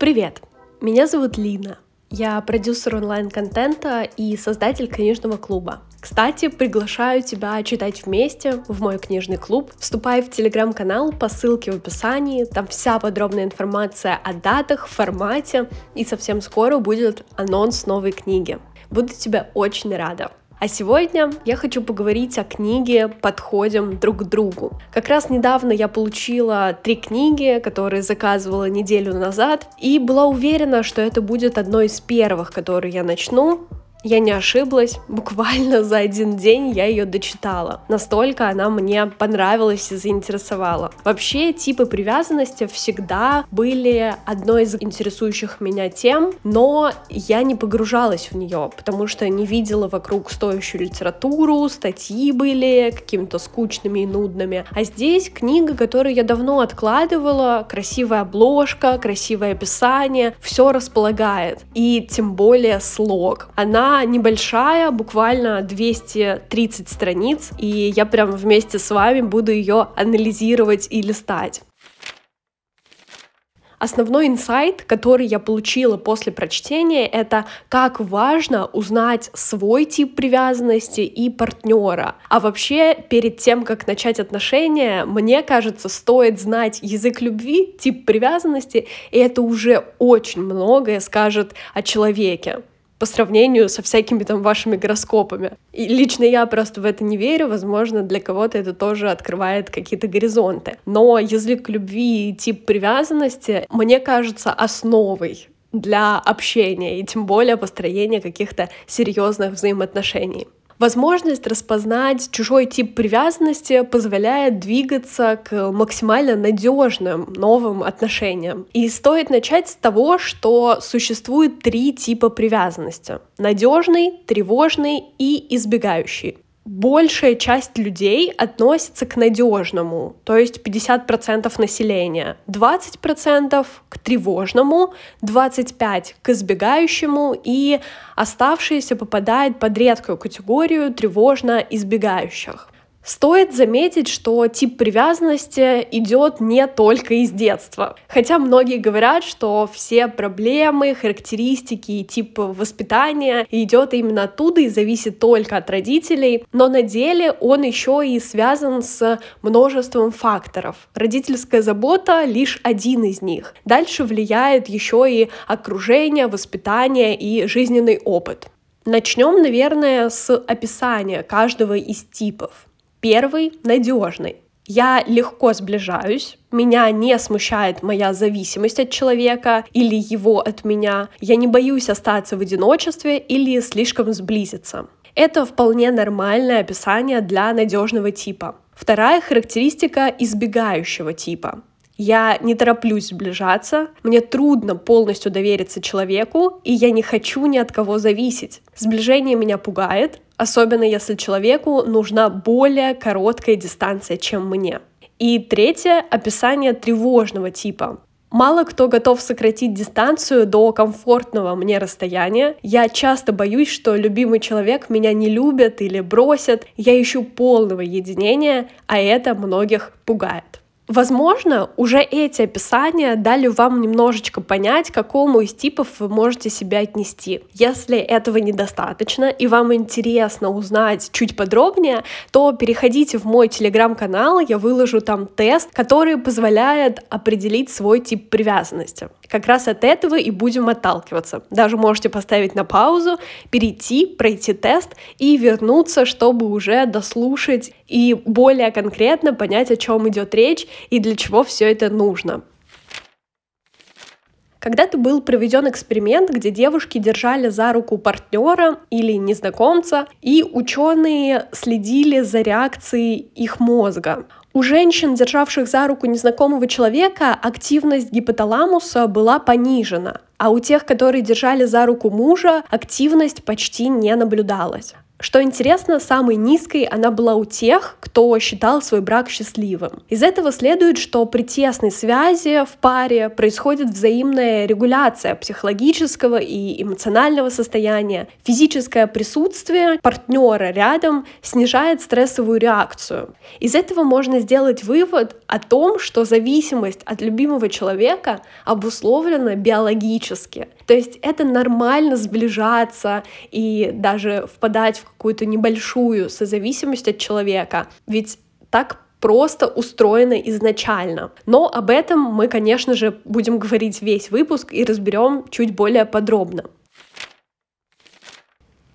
Привет! Меня зовут Лина. Я продюсер онлайн-контента и создатель книжного клуба. Кстати, приглашаю тебя читать вместе в мой книжный клуб. Вступай в телеграм-канал по ссылке в описании. Там вся подробная информация о датах, формате. И совсем скоро будет анонс новой книги. Буду тебя очень рада. А сегодня я хочу поговорить о книге «Подходим друг к другу». Как раз недавно я получила три книги, которые заказывала неделю назад, и была уверена, что это будет одной из первых, которые я начну, я не ошиблась, буквально за один день я ее дочитала. Настолько она мне понравилась и заинтересовала. Вообще, типы привязанности всегда были одной из интересующих меня тем, но я не погружалась в нее, потому что не видела вокруг стоящую литературу, статьи были какими-то скучными и нудными. А здесь книга, которую я давно откладывала, красивая обложка, красивое описание, все располагает. И тем более слог. Она небольшая, буквально 230 страниц, и я прям вместе с вами буду ее анализировать и листать. Основной инсайт, который я получила после прочтения, это как важно узнать свой тип привязанности и партнера. А вообще, перед тем, как начать отношения, мне кажется, стоит знать язык любви, тип привязанности, и это уже очень многое скажет о человеке по сравнению со всякими там вашими гороскопами. И лично я просто в это не верю, возможно, для кого-то это тоже открывает какие-то горизонты. Но язык любви и тип привязанности, мне кажется, основой для общения и тем более построения каких-то серьезных взаимоотношений. Возможность распознать чужой тип привязанности позволяет двигаться к максимально надежным новым отношениям. И стоит начать с того, что существует три типа привязанности. Надежный, тревожный и избегающий большая часть людей относится к надежному, то есть 50% населения, 20% к тревожному, 25% к избегающему и оставшиеся попадают под редкую категорию тревожно избегающих. Стоит заметить, что тип привязанности идет не только из детства. Хотя многие говорят, что все проблемы, характеристики и тип воспитания идет именно оттуда и зависит только от родителей, но на деле он еще и связан с множеством факторов. Родительская забота лишь один из них. Дальше влияет еще и окружение, воспитание и жизненный опыт. Начнем, наверное, с описания каждого из типов. Первый — надежный. Я легко сближаюсь, меня не смущает моя зависимость от человека или его от меня. Я не боюсь остаться в одиночестве или слишком сблизиться. Это вполне нормальное описание для надежного типа. Вторая характеристика избегающего типа. Я не тороплюсь сближаться, мне трудно полностью довериться человеку, и я не хочу ни от кого зависеть. Сближение меня пугает, особенно если человеку нужна более короткая дистанция, чем мне. И третье — описание тревожного типа. Мало кто готов сократить дистанцию до комфортного мне расстояния. Я часто боюсь, что любимый человек меня не любит или бросит. Я ищу полного единения, а это многих пугает. Возможно, уже эти описания дали вам немножечко понять, к какому из типов вы можете себя отнести. Если этого недостаточно и вам интересно узнать чуть подробнее, то переходите в мой телеграм-канал, я выложу там тест, который позволяет определить свой тип привязанности. Как раз от этого и будем отталкиваться. Даже можете поставить на паузу, перейти, пройти тест и вернуться, чтобы уже дослушать и более конкретно понять, о чем идет речь и для чего все это нужно. Когда-то был проведен эксперимент, где девушки держали за руку партнера или незнакомца, и ученые следили за реакцией их мозга. У женщин, державших за руку незнакомого человека, активность гипоталамуса была понижена, а у тех, которые держали за руку мужа, активность почти не наблюдалась. Что интересно, самой низкой она была у тех, кто считал свой брак счастливым. Из этого следует, что при тесной связи в паре происходит взаимная регуляция психологического и эмоционального состояния. Физическое присутствие партнера рядом снижает стрессовую реакцию. Из этого можно сделать вывод о том, что зависимость от любимого человека обусловлена биологически. То есть это нормально сближаться и даже впадать в какую-то небольшую созависимость от человека. Ведь так просто устроено изначально. Но об этом мы, конечно же, будем говорить весь выпуск и разберем чуть более подробно.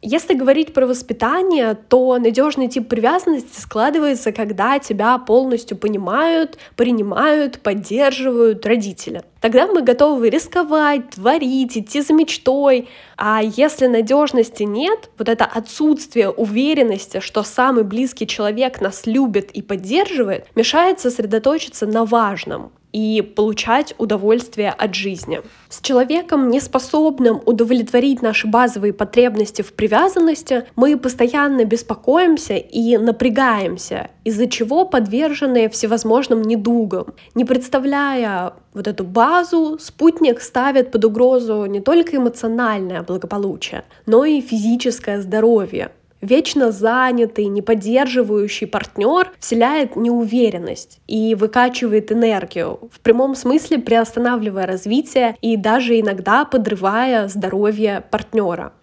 Если говорить про воспитание, то надежный тип привязанности складывается, когда тебя полностью понимают, принимают, поддерживают родители. Тогда мы готовы рисковать, творить, идти за мечтой. А если надежности нет, вот это отсутствие уверенности, что самый близкий человек нас любит и поддерживает, мешает сосредоточиться на важном и получать удовольствие от жизни. С человеком, неспособным удовлетворить наши базовые потребности в привязанности, мы постоянно беспокоимся и напрягаемся, из-за чего подвержены всевозможным недугам. Не представляя вот эту базу, спутник ставит под угрозу не только эмоциональное благополучие, но и физическое здоровье. Вечно занятый, не поддерживающий партнер вселяет неуверенность и выкачивает энергию, в прямом смысле приостанавливая развитие и даже иногда подрывая здоровье партнера.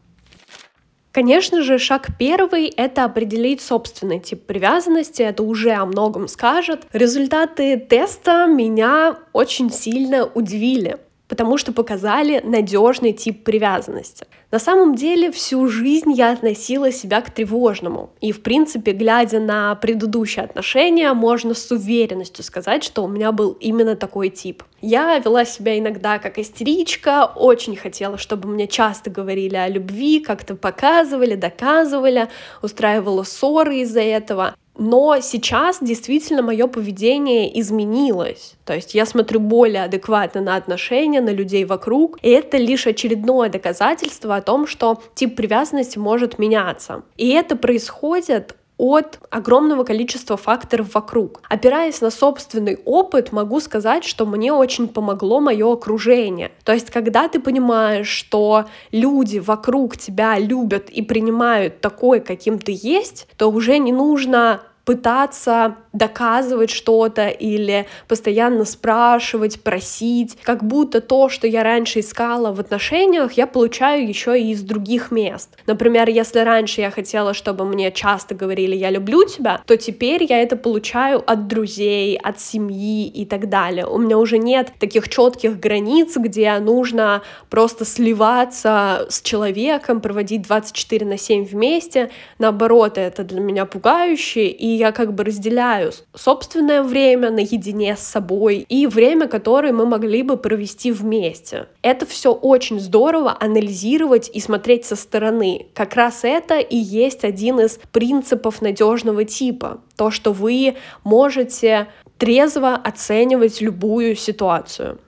Конечно же, шаг первый — это определить собственный тип привязанности, это уже о многом скажет. Результаты теста меня очень сильно удивили потому что показали надежный тип привязанности. На самом деле всю жизнь я относила себя к тревожному. И, в принципе, глядя на предыдущие отношения, можно с уверенностью сказать, что у меня был именно такой тип. Я вела себя иногда как истеричка, очень хотела, чтобы мне часто говорили о любви, как-то показывали, доказывали, устраивала ссоры из-за этого. Но сейчас действительно мое поведение изменилось. То есть я смотрю более адекватно на отношения, на людей вокруг. И это лишь очередное доказательство о том, что тип привязанности может меняться. И это происходит от огромного количества факторов вокруг. Опираясь на собственный опыт, могу сказать, что мне очень помогло мое окружение. То есть, когда ты понимаешь, что люди вокруг тебя любят и принимают такой, каким ты есть, то уже не нужно пытаться доказывать что-то или постоянно спрашивать, просить, как будто то, что я раньше искала в отношениях, я получаю еще и из других мест. Например, если раньше я хотела, чтобы мне часто говорили «я люблю тебя», то теперь я это получаю от друзей, от семьи и так далее. У меня уже нет таких четких границ, где нужно просто сливаться с человеком, проводить 24 на 7 вместе. Наоборот, это для меня пугающе, и я как бы разделяю собственное время наедине с собой и время, которое мы могли бы провести вместе. Это все очень здорово анализировать и смотреть со стороны. Как раз это и есть один из принципов надежного типа. То, что вы можете трезво оценивать любую ситуацию.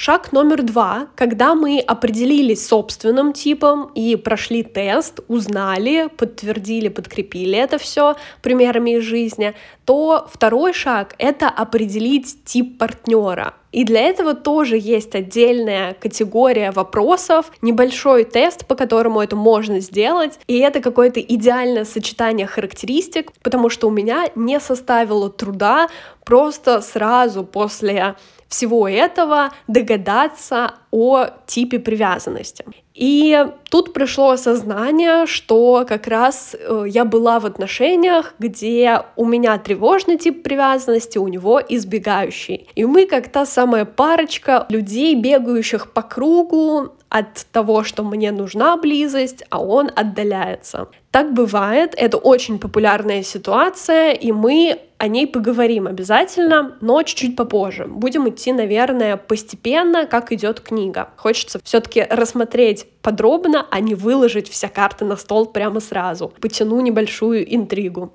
Шаг номер два. Когда мы определились собственным типом и прошли тест, узнали, подтвердили, подкрепили это все примерами из жизни, то второй шаг — это определить тип партнера. И для этого тоже есть отдельная категория вопросов, небольшой тест, по которому это можно сделать. И это какое-то идеальное сочетание характеристик, потому что у меня не составило труда просто сразу после всего этого догадаться о типе привязанности. И тут пришло осознание, что как раз э, я была в отношениях, где у меня тревожный тип привязанности, у него избегающий. И мы как та самая парочка людей, бегающих по кругу от того, что мне нужна близость, а он отдаляется. Так бывает, это очень популярная ситуация, и мы о ней поговорим обязательно, но чуть-чуть попозже. Будем идти, наверное, постепенно, как идет книга. Хочется все-таки рассмотреть подробно, а не выложить все карты на стол прямо сразу. Потяну небольшую интригу.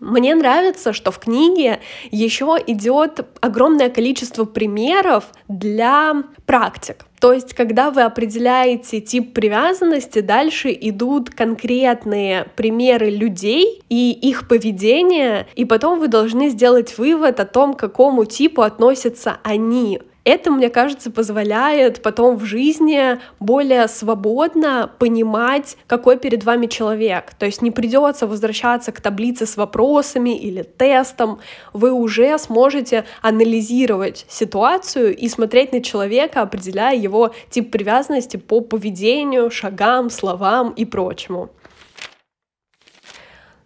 Мне нравится, что в книге еще идет огромное количество примеров для практик. То есть, когда вы определяете тип привязанности, дальше идут конкретные примеры людей и их поведения, и потом вы должны сделать вывод о том, к какому типу относятся они. Это, мне кажется, позволяет потом в жизни более свободно понимать, какой перед вами человек. То есть не придется возвращаться к таблице с вопросами или тестом. Вы уже сможете анализировать ситуацию и смотреть на человека, определяя его тип привязанности по поведению, шагам, словам и прочему.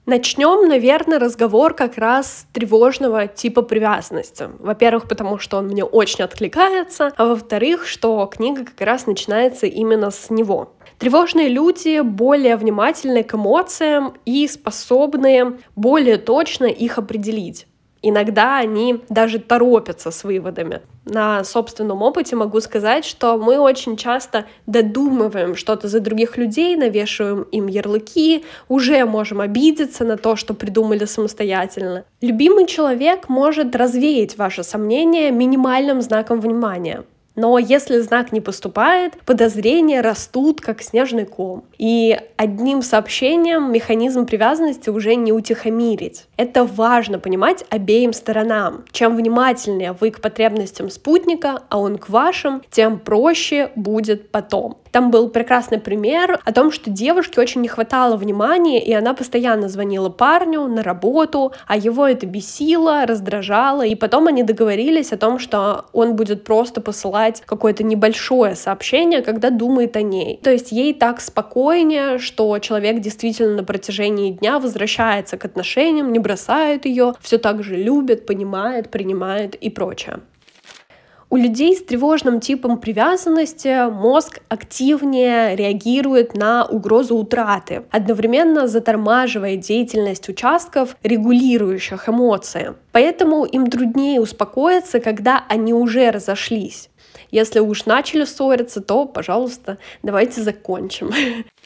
Начнем, наверное, разговор как раз тревожного типа привязанности. Во-первых, потому что он мне очень откликается, а во-вторых, что книга как раз начинается именно с него. Тревожные люди более внимательны к эмоциям и способны более точно их определить. Иногда они даже торопятся с выводами. На собственном опыте могу сказать, что мы очень часто додумываем что-то за других людей, навешиваем им ярлыки, уже можем обидеться на то, что придумали самостоятельно. Любимый человек может развеять ваши сомнения минимальным знаком внимания. Но если знак не поступает, подозрения растут, как снежный ком. И одним сообщением механизм привязанности уже не утихомирить. Это важно понимать обеим сторонам. Чем внимательнее вы к потребностям спутника, а он к вашим, тем проще будет потом. Там был прекрасный пример о том, что девушке очень не хватало внимания, и она постоянно звонила парню на работу, а его это бесило, раздражало, и потом они договорились о том, что он будет просто посылать какое-то небольшое сообщение, когда думает о ней. То есть ей так спокойнее, что человек действительно на протяжении дня возвращается к отношениям, не бросает ее, все так же любит, понимает, принимает и прочее. У людей с тревожным типом привязанности мозг активнее реагирует на угрозу утраты, одновременно затормаживая деятельность участков, регулирующих эмоции. Поэтому им труднее успокоиться, когда они уже разошлись. Если уж начали ссориться, то, пожалуйста, давайте закончим.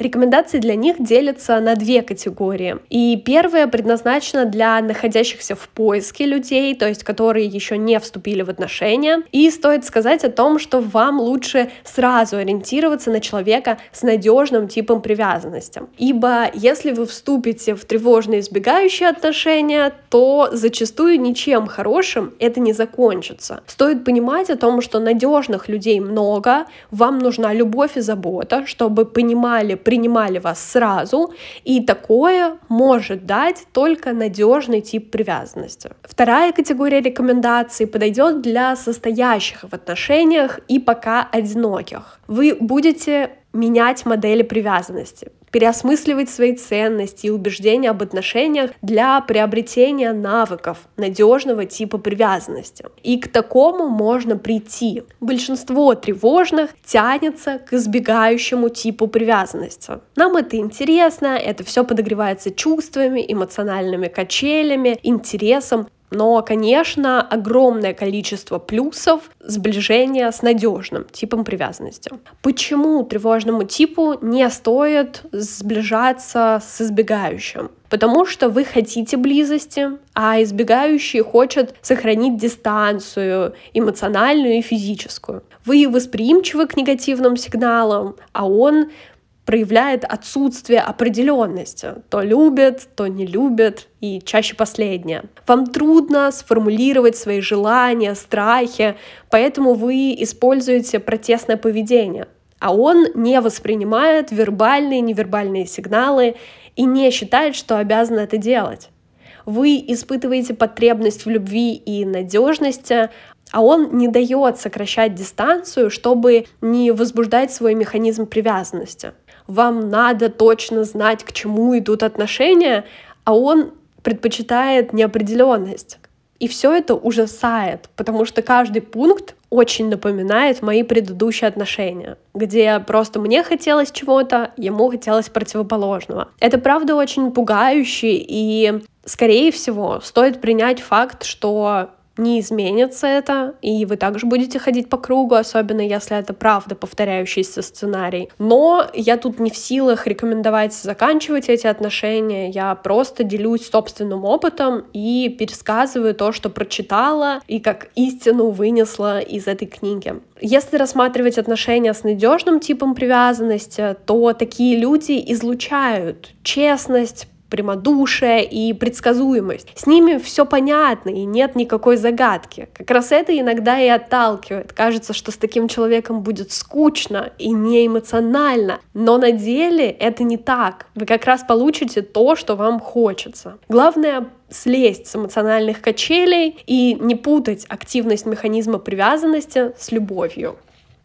Рекомендации для них делятся на две категории. И первая предназначена для находящихся в поиске людей, то есть которые еще не вступили в отношения. И стоит сказать о том, что вам лучше сразу ориентироваться на человека с надежным типом привязанности. Ибо если вы вступите в тревожные избегающие отношения, то зачастую ничем хорошим это не закончится. Стоит понимать о том, что надежных людей много, вам нужна любовь и забота, чтобы понимали, принимали вас сразу, и такое может дать только надежный тип привязанности. Вторая категория рекомендаций подойдет для состоящих в отношениях и пока одиноких. Вы будете менять модели привязанности переосмысливать свои ценности и убеждения об отношениях для приобретения навыков надежного типа привязанности. И к такому можно прийти. Большинство тревожных тянется к избегающему типу привязанности. Нам это интересно, это все подогревается чувствами, эмоциональными качелями, интересом, но, конечно, огромное количество плюсов сближения с надежным типом привязанности. Почему тревожному типу не стоит сближаться с избегающим? Потому что вы хотите близости, а избегающий хочет сохранить дистанцию эмоциональную и физическую. Вы восприимчивы к негативным сигналам, а он проявляет отсутствие определенности. То любит, то не любит, и чаще последнее. Вам трудно сформулировать свои желания, страхи, поэтому вы используете протестное поведение. А он не воспринимает вербальные и невербальные сигналы и не считает, что обязан это делать. Вы испытываете потребность в любви и надежности, а он не дает сокращать дистанцию, чтобы не возбуждать свой механизм привязанности вам надо точно знать, к чему идут отношения, а он предпочитает неопределенность. И все это ужасает, потому что каждый пункт очень напоминает мои предыдущие отношения, где просто мне хотелось чего-то, ему хотелось противоположного. Это правда очень пугающе, и, скорее всего, стоит принять факт, что не изменится это, и вы также будете ходить по кругу, особенно если это правда повторяющийся сценарий. Но я тут не в силах рекомендовать заканчивать эти отношения, я просто делюсь собственным опытом и пересказываю то, что прочитала и как истину вынесла из этой книги. Если рассматривать отношения с надежным типом привязанности, то такие люди излучают честность, прямодушие и предсказуемость. С ними все понятно и нет никакой загадки. Как раз это иногда и отталкивает. Кажется, что с таким человеком будет скучно и не эмоционально. Но на деле это не так. Вы как раз получите то, что вам хочется. Главное слезть с эмоциональных качелей и не путать активность механизма привязанности с любовью.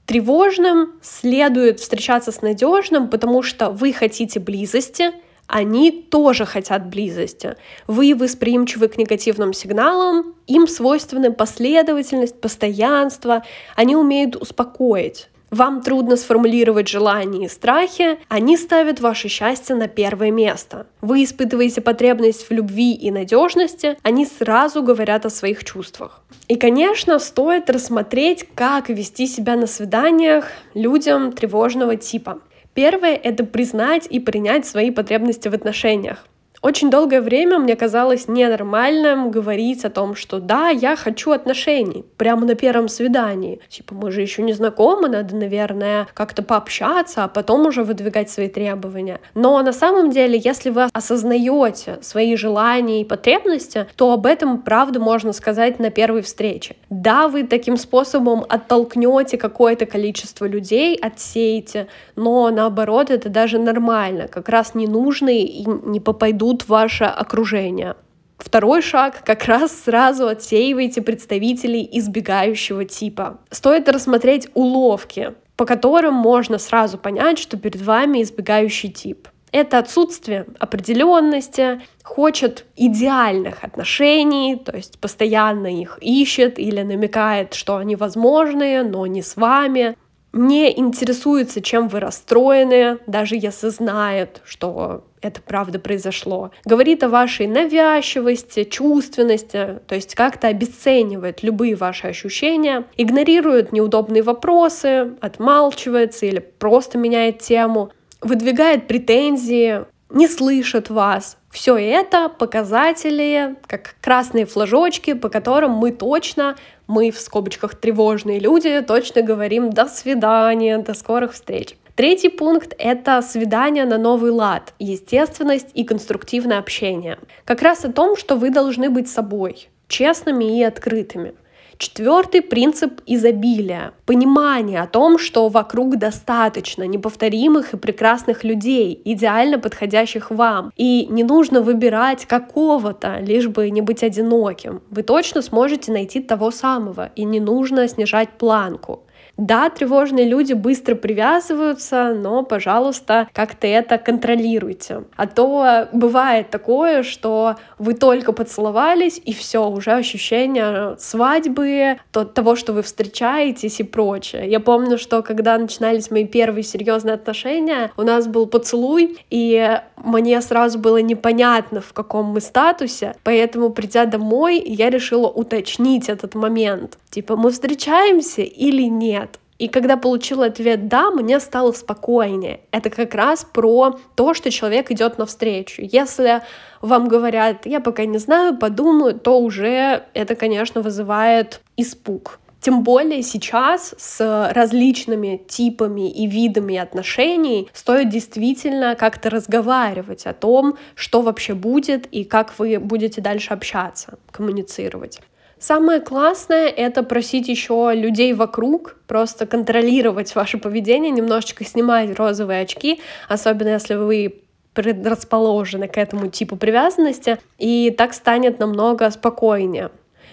Тревожным следует встречаться с надежным, потому что вы хотите близости, они тоже хотят близости. Вы восприимчивы к негативным сигналам, им свойственны последовательность, постоянство, они умеют успокоить. Вам трудно сформулировать желания и страхи, они ставят ваше счастье на первое место. Вы испытываете потребность в любви и надежности, они сразу говорят о своих чувствах. И, конечно, стоит рассмотреть, как вести себя на свиданиях людям тревожного типа. Первое — это признать и принять свои потребности в отношениях. Очень долгое время мне казалось ненормальным говорить о том, что да, я хочу отношений, прямо на первом свидании. Типа, мы же еще не знакомы, надо, наверное, как-то пообщаться, а потом уже выдвигать свои требования. Но на самом деле, если вы осознаете свои желания и потребности, то об этом, правда, можно сказать на первой встрече. Да, вы таким способом оттолкнете какое-то количество людей, отсеете, но наоборот, это даже нормально. Как раз ненужные и не попадут тут ваше окружение. Второй шаг — как раз сразу отсеивайте представителей избегающего типа. Стоит рассмотреть уловки, по которым можно сразу понять, что перед вами избегающий тип. Это отсутствие определенности, хочет идеальных отношений, то есть постоянно их ищет или намекает, что они возможны, но не с вами не интересуется, чем вы расстроены, даже если знает, что это правда произошло. Говорит о вашей навязчивости, чувственности, то есть как-то обесценивает любые ваши ощущения, игнорирует неудобные вопросы, отмалчивается или просто меняет тему, выдвигает претензии, не слышит вас. Все это показатели, как красные флажочки, по которым мы точно, мы в скобочках тревожные люди, точно говорим «до свидания», «до скорых встреч». Третий пункт — это свидание на новый лад, естественность и конструктивное общение. Как раз о том, что вы должны быть собой, честными и открытыми. Четвертый принцип изобилия. Понимание о том, что вокруг достаточно неповторимых и прекрасных людей, идеально подходящих вам. И не нужно выбирать какого-то, лишь бы не быть одиноким. Вы точно сможете найти того самого, и не нужно снижать планку. Да, тревожные люди быстро привязываются, но, пожалуйста, как-то это контролируйте. А то бывает такое, что вы только поцеловались, и все, уже ощущение свадьбы, то, того, что вы встречаетесь и прочее. Я помню, что когда начинались мои первые серьезные отношения, у нас был поцелуй, и мне сразу было непонятно, в каком мы статусе, поэтому, придя домой, я решила уточнить этот момент. Типа, мы встречаемся или нет? И когда получила ответ «да», мне стало спокойнее. Это как раз про то, что человек идет навстречу. Если вам говорят «я пока не знаю, подумаю», то уже это, конечно, вызывает испуг. Тем более сейчас с различными типами и видами отношений стоит действительно как-то разговаривать о том, что вообще будет и как вы будете дальше общаться, коммуницировать. Самое классное — это просить еще людей вокруг, просто контролировать ваше поведение, немножечко снимать розовые очки, особенно если вы предрасположены к этому типу привязанности, и так станет намного спокойнее.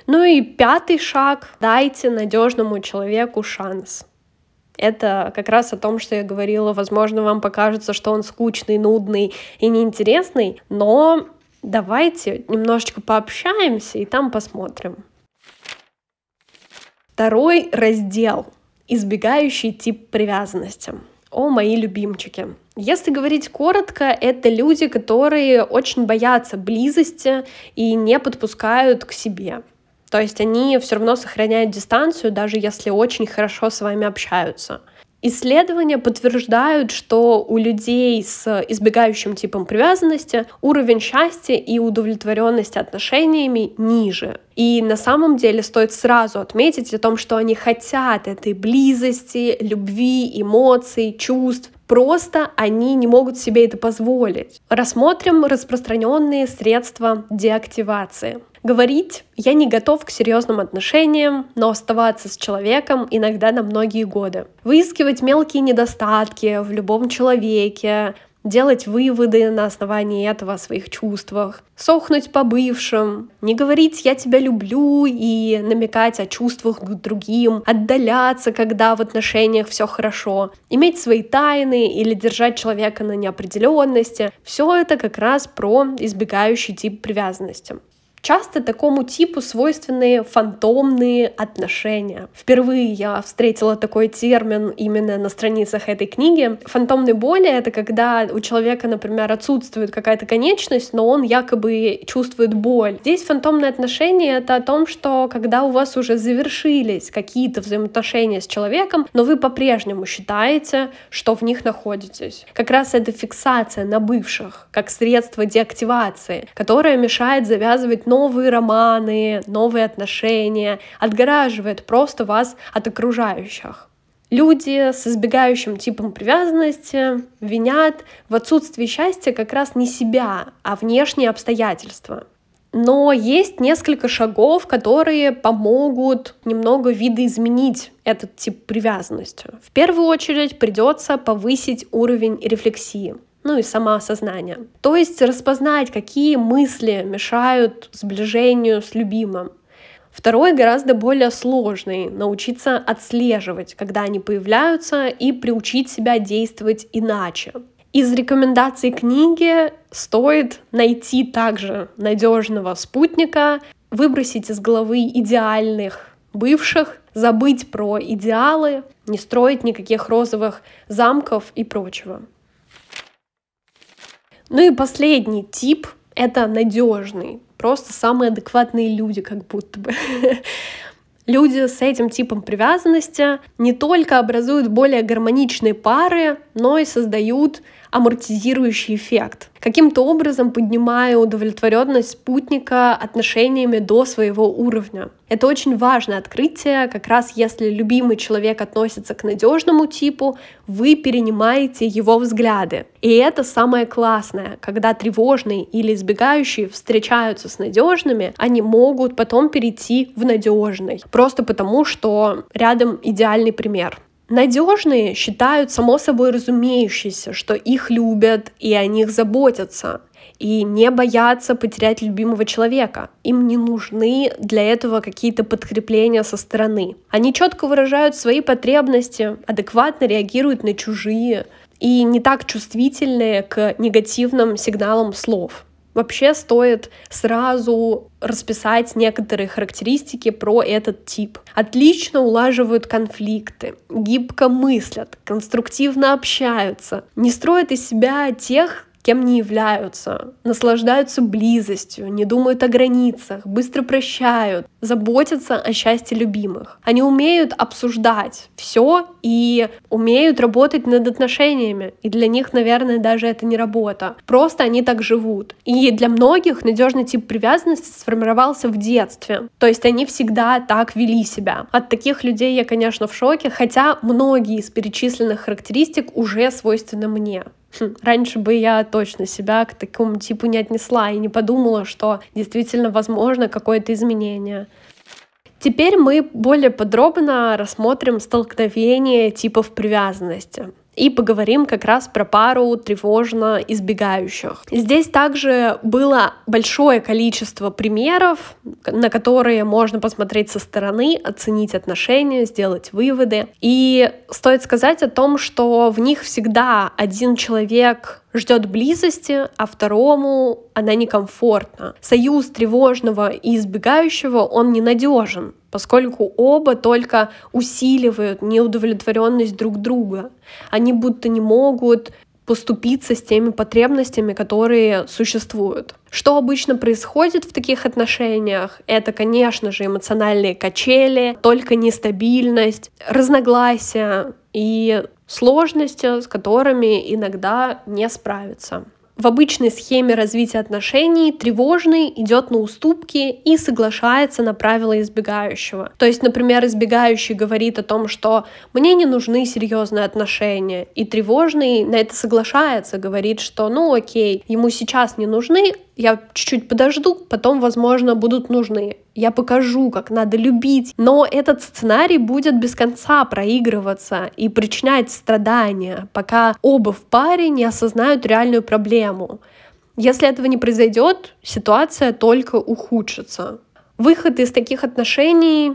Ну и пятый шаг — дайте надежному человеку шанс. Это как раз о том, что я говорила. Возможно, вам покажется, что он скучный, нудный и неинтересный, но давайте немножечко пообщаемся и там посмотрим. Второй раздел — избегающий тип привязанности. О, мои любимчики. Если говорить коротко, это люди, которые очень боятся близости и не подпускают к себе. То есть они все равно сохраняют дистанцию, даже если очень хорошо с вами общаются. Исследования подтверждают, что у людей с избегающим типом привязанности уровень счастья и удовлетворенности отношениями ниже. И на самом деле стоит сразу отметить о том, что они хотят этой близости, любви, эмоций, чувств. Просто они не могут себе это позволить. Рассмотрим распространенные средства деактивации. Говорить «я не готов к серьезным отношениям», но оставаться с человеком иногда на многие годы. Выискивать мелкие недостатки в любом человеке, делать выводы на основании этого о своих чувствах, сохнуть по бывшим, не говорить «я тебя люблю» и намекать о чувствах к другим, отдаляться, когда в отношениях все хорошо, иметь свои тайны или держать человека на неопределенности. Все это как раз про избегающий тип привязанности. Часто такому типу свойственны фантомные отношения. Впервые я встретила такой термин именно на страницах этой книги. Фантомные боли — это когда у человека, например, отсутствует какая-то конечность, но он якобы чувствует боль. Здесь фантомные отношения — это о том, что когда у вас уже завершились какие-то взаимоотношения с человеком, но вы по-прежнему считаете, что в них находитесь. Как раз это фиксация на бывших, как средство деактивации, которое мешает завязывать новые романы, новые отношения, отгораживает просто вас от окружающих. Люди с избегающим типом привязанности винят в отсутствии счастья как раз не себя, а внешние обстоятельства. Но есть несколько шагов, которые помогут немного видоизменить этот тип привязанности. В первую очередь придется повысить уровень рефлексии ну и самоосознание. То есть распознать, какие мысли мешают сближению с любимым. Второй гораздо более сложный — научиться отслеживать, когда они появляются, и приучить себя действовать иначе. Из рекомендаций книги стоит найти также надежного спутника, выбросить из головы идеальных бывших, забыть про идеалы, не строить никаких розовых замков и прочего. Ну и последний тип — это надежный. Просто самые адекватные люди, как будто бы. Люди с этим типом привязанности не только образуют более гармоничные пары, но и создают амортизирующий эффект. Каким-то образом поднимая удовлетворенность спутника отношениями до своего уровня. Это очень важное открытие, как раз если любимый человек относится к надежному типу, вы перенимаете его взгляды. И это самое классное, когда тревожные или избегающие встречаются с надежными, они могут потом перейти в надежный. Просто потому, что рядом идеальный пример. Надежные считают само собой разумеющееся, что их любят и о них заботятся, и не боятся потерять любимого человека. Им не нужны для этого какие-то подкрепления со стороны. Они четко выражают свои потребности, адекватно реагируют на чужие и не так чувствительны к негативным сигналам слов вообще стоит сразу расписать некоторые характеристики про этот тип. Отлично улаживают конфликты, гибко мыслят, конструктивно общаются, не строят из себя тех, кем не являются, наслаждаются близостью, не думают о границах, быстро прощают, заботятся о счастье любимых. Они умеют обсуждать все и умеют работать над отношениями. И для них, наверное, даже это не работа. Просто они так живут. И для многих надежный тип привязанности сформировался в детстве. То есть они всегда так вели себя. От таких людей я, конечно, в шоке, хотя многие из перечисленных характеристик уже свойственны мне. Раньше бы я точно себя к такому типу не отнесла и не подумала, что действительно возможно какое-то изменение. Теперь мы более подробно рассмотрим столкновение типов привязанности и поговорим как раз про пару тревожно избегающих. Здесь также было большое количество примеров, на которые можно посмотреть со стороны, оценить отношения, сделать выводы. И стоит сказать о том, что в них всегда один человек ждет близости, а второму она некомфортна. Союз тревожного и избегающего, он ненадежен, поскольку оба только усиливают неудовлетворенность друг друга. Они будто не могут поступиться с теми потребностями, которые существуют. Что обычно происходит в таких отношениях? Это, конечно же, эмоциональные качели, только нестабильность, разногласия и сложности, с которыми иногда не справиться. В обычной схеме развития отношений тревожный идет на уступки и соглашается на правила избегающего. То есть, например, избегающий говорит о том, что мне не нужны серьезные отношения, и тревожный на это соглашается, говорит, что ну окей, ему сейчас не нужны, я чуть-чуть подожду, потом, возможно, будут нужны. Я покажу, как надо любить. Но этот сценарий будет без конца проигрываться и причинять страдания, пока оба в паре не осознают реальную проблему. Если этого не произойдет, ситуация только ухудшится. Выход из таких отношений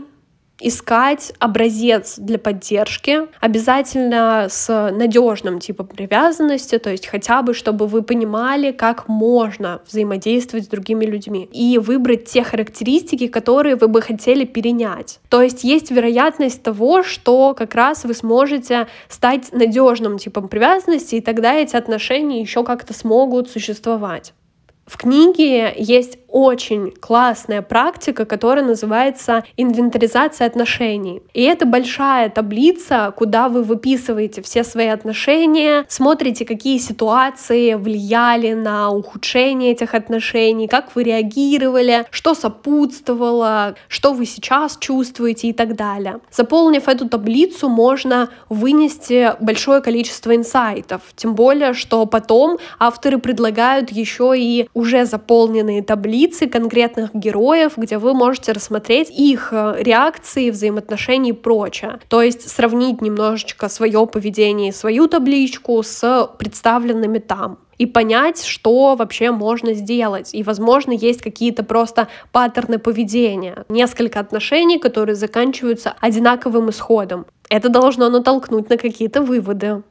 искать образец для поддержки, обязательно с надежным типом привязанности, то есть хотя бы, чтобы вы понимали, как можно взаимодействовать с другими людьми и выбрать те характеристики, которые вы бы хотели перенять. То есть есть вероятность того, что как раз вы сможете стать надежным типом привязанности, и тогда эти отношения еще как-то смогут существовать. В книге есть очень классная практика, которая называется инвентаризация отношений. И это большая таблица, куда вы выписываете все свои отношения, смотрите, какие ситуации влияли на ухудшение этих отношений, как вы реагировали, что сопутствовало, что вы сейчас чувствуете и так далее. Заполнив эту таблицу, можно вынести большое количество инсайтов. Тем более, что потом авторы предлагают еще и уже заполненные таблицы таблицы конкретных героев, где вы можете рассмотреть их э, реакции, взаимоотношения и прочее. То есть сравнить немножечко свое поведение и свою табличку с представленными там и понять, что вообще можно сделать. И, возможно, есть какие-то просто паттерны поведения, несколько отношений, которые заканчиваются одинаковым исходом. Это должно натолкнуть на какие-то выводы.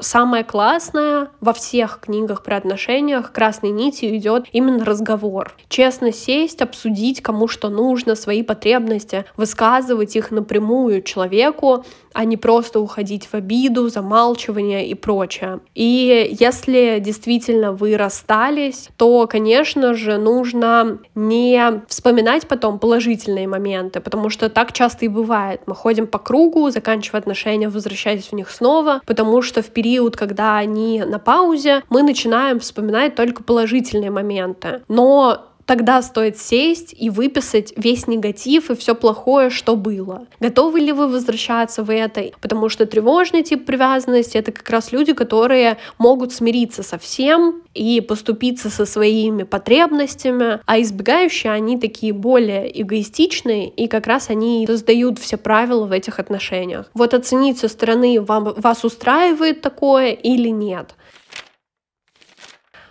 Самое классное во всех книгах про отношениях красной нитью идет именно разговор. Честно сесть, обсудить, кому что нужно, свои потребности, высказывать их напрямую человеку, а не просто уходить в обиду, замалчивание и прочее. И если действительно вы расстались, то, конечно же, нужно не вспоминать потом положительные моменты, потому что так часто и бывает. Мы ходим по кругу, заканчивая отношения, возвращаясь в них снова, потому что в период, когда они на паузе, мы начинаем вспоминать только положительные моменты. Но тогда стоит сесть и выписать весь негатив и все плохое, что было. Готовы ли вы возвращаться в это? Потому что тревожный тип привязанности — это как раз люди, которые могут смириться со всем и поступиться со своими потребностями, а избегающие, они такие более эгоистичные, и как раз они создают все правила в этих отношениях. Вот оценить со стороны, вам, вас устраивает такое или нет.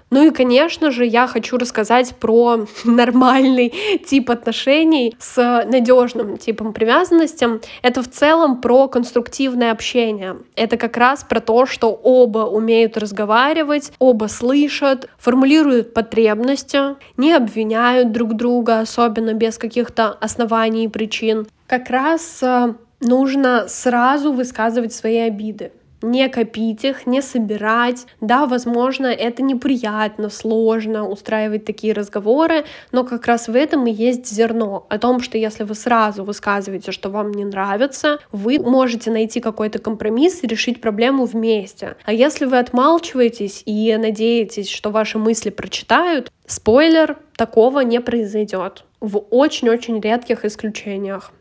Ну и, конечно же, я хочу рассказать про нормальный тип отношений с надежным типом привязанности. Это в целом про конструктивное общение. Это как раз про то, что оба умеют разговаривать, оба слышат, формулируют потребности, не обвиняют друг друга, особенно без каких-то оснований и причин. Как раз э, нужно сразу высказывать свои обиды не копить их, не собирать. Да, возможно, это неприятно, сложно устраивать такие разговоры, но как раз в этом и есть зерно. О том, что если вы сразу высказываете, что вам не нравится, вы можете найти какой-то компромисс и решить проблему вместе. А если вы отмалчиваетесь и надеетесь, что ваши мысли прочитают, спойлер, такого не произойдет. В очень-очень редких исключениях.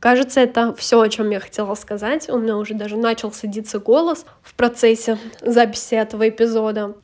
Кажется, это все, о чем я хотела сказать. У меня уже даже начал садиться голос в процессе записи этого эпизода.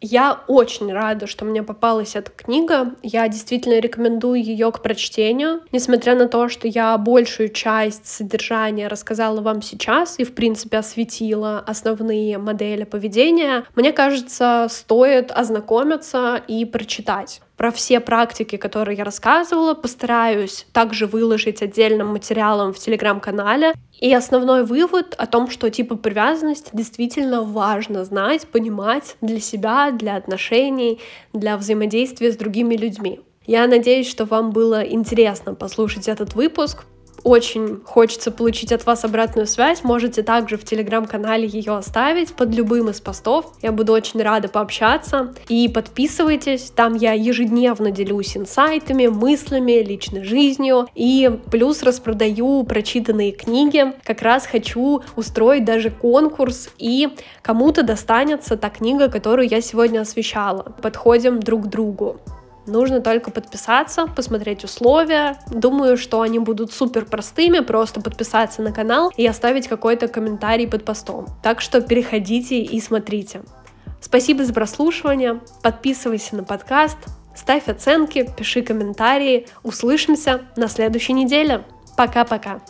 Я очень рада, что мне попалась эта книга. Я действительно рекомендую ее к прочтению. Несмотря на то, что я большую часть содержания рассказала вам сейчас и, в принципе, осветила основные модели поведения, мне кажется, стоит ознакомиться и прочитать. Про все практики, которые я рассказывала, постараюсь также выложить отдельным материалом в телеграм-канале. И основной вывод о том, что типы привязанности действительно важно знать, понимать для себя, для отношений, для взаимодействия с другими людьми. Я надеюсь, что вам было интересно послушать этот выпуск. Очень хочется получить от вас обратную связь, можете также в телеграм-канале ее оставить под любым из постов. Я буду очень рада пообщаться. И подписывайтесь, там я ежедневно делюсь инсайтами, мыслями, личной жизнью. И плюс распродаю прочитанные книги. Как раз хочу устроить даже конкурс, и кому-то достанется та книга, которую я сегодня освещала. Подходим друг к другу. Нужно только подписаться, посмотреть условия. Думаю, что они будут супер простыми, просто подписаться на канал и оставить какой-то комментарий под постом. Так что переходите и смотрите. Спасибо за прослушивание, подписывайся на подкаст, ставь оценки, пиши комментарии. Услышимся на следующей неделе. Пока-пока.